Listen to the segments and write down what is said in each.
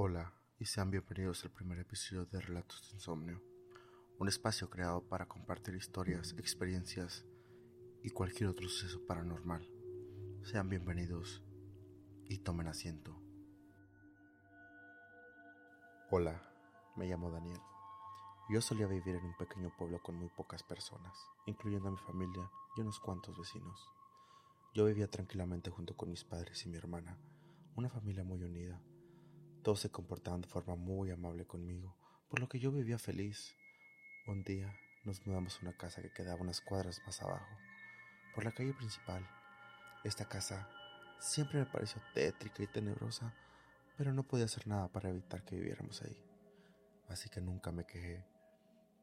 Hola y sean bienvenidos al primer episodio de Relatos de Insomnio, un espacio creado para compartir historias, experiencias y cualquier otro suceso paranormal. Sean bienvenidos y tomen asiento. Hola, me llamo Daniel. Yo solía vivir en un pequeño pueblo con muy pocas personas, incluyendo a mi familia y unos cuantos vecinos. Yo vivía tranquilamente junto con mis padres y mi hermana, una familia muy unida todos se comportaban de forma muy amable conmigo, por lo que yo vivía feliz. Un día nos mudamos a una casa que quedaba unas cuadras más abajo, por la calle principal. Esta casa siempre me pareció tétrica y tenebrosa, pero no podía hacer nada para evitar que viviéramos ahí. Así que nunca me quejé.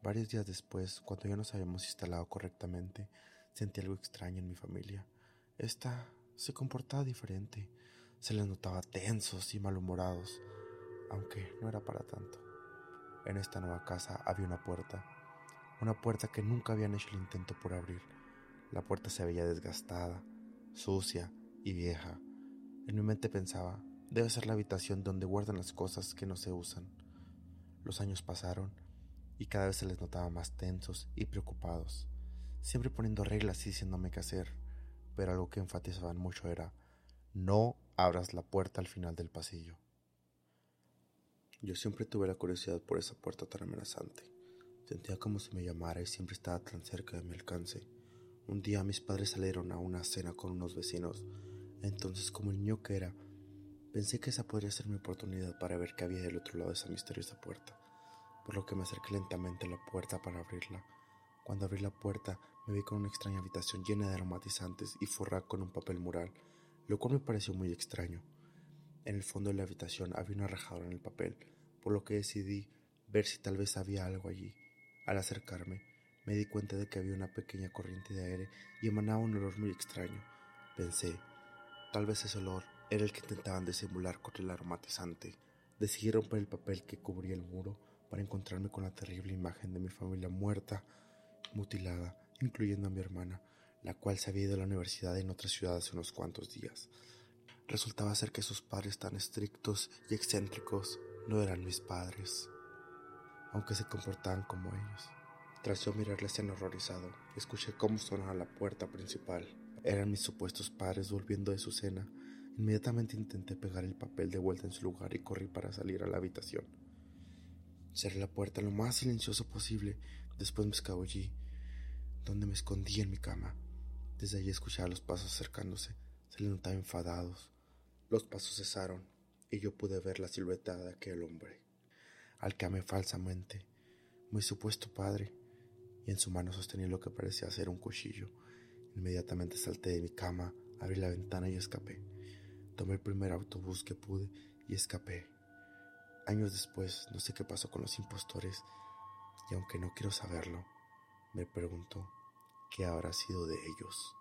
Varios días después, cuando ya nos habíamos instalado correctamente, sentí algo extraño en mi familia. Esta se comportaba diferente. Se les notaba tensos y malhumorados aunque no era para tanto. En esta nueva casa había una puerta, una puerta que nunca habían hecho el intento por abrir. La puerta se veía desgastada, sucia y vieja. En mi mente pensaba, debe ser la habitación donde guardan las cosas que no se usan. Los años pasaron y cada vez se les notaba más tensos y preocupados, siempre poniendo reglas y diciéndome qué hacer, pero algo que enfatizaban mucho era, no abras la puerta al final del pasillo. Yo siempre tuve la curiosidad por esa puerta tan amenazante. Sentía como si me llamara y siempre estaba tan cerca de mi alcance. Un día mis padres salieron a una cena con unos vecinos. Entonces, como el niño que era, pensé que esa podría ser mi oportunidad para ver qué había del otro lado de esa misteriosa puerta, por lo que me acerqué lentamente a la puerta para abrirla. Cuando abrí la puerta, me vi con una extraña habitación llena de aromatizantes y forrada con un papel mural, lo cual me pareció muy extraño. En el fondo de la habitación había una rajadura en el papel, por lo que decidí ver si tal vez había algo allí. Al acercarme, me di cuenta de que había una pequeña corriente de aire y emanaba un olor muy extraño. Pensé, tal vez ese olor era el que intentaban disimular con el aromatizante. Decidí romper el papel que cubría el muro para encontrarme con la terrible imagen de mi familia muerta, mutilada, incluyendo a mi hermana, la cual se había ido a la universidad en otra ciudad hace unos cuantos días. Resultaba ser que sus padres tan estrictos y excéntricos no eran mis padres, aunque se comportaban como ellos. Tras yo mirar la escena horrorizado, escuché cómo sonaba la puerta principal. Eran mis supuestos padres volviendo de su cena. Inmediatamente intenté pegar el papel de vuelta en su lugar y corrí para salir a la habitación. Cerré la puerta lo más silencioso posible. Después me escabullí, donde me escondí en mi cama. Desde allí escuchaba los pasos acercándose. Se le notaba enfadados. Los pasos cesaron y yo pude ver la silueta de aquel hombre, al que amé falsamente, mi supuesto padre, y en su mano sostenía lo que parecía ser un cuchillo. Inmediatamente salté de mi cama, abrí la ventana y escapé. Tomé el primer autobús que pude y escapé. Años después, no sé qué pasó con los impostores, y aunque no quiero saberlo, me pregunto qué habrá sido de ellos.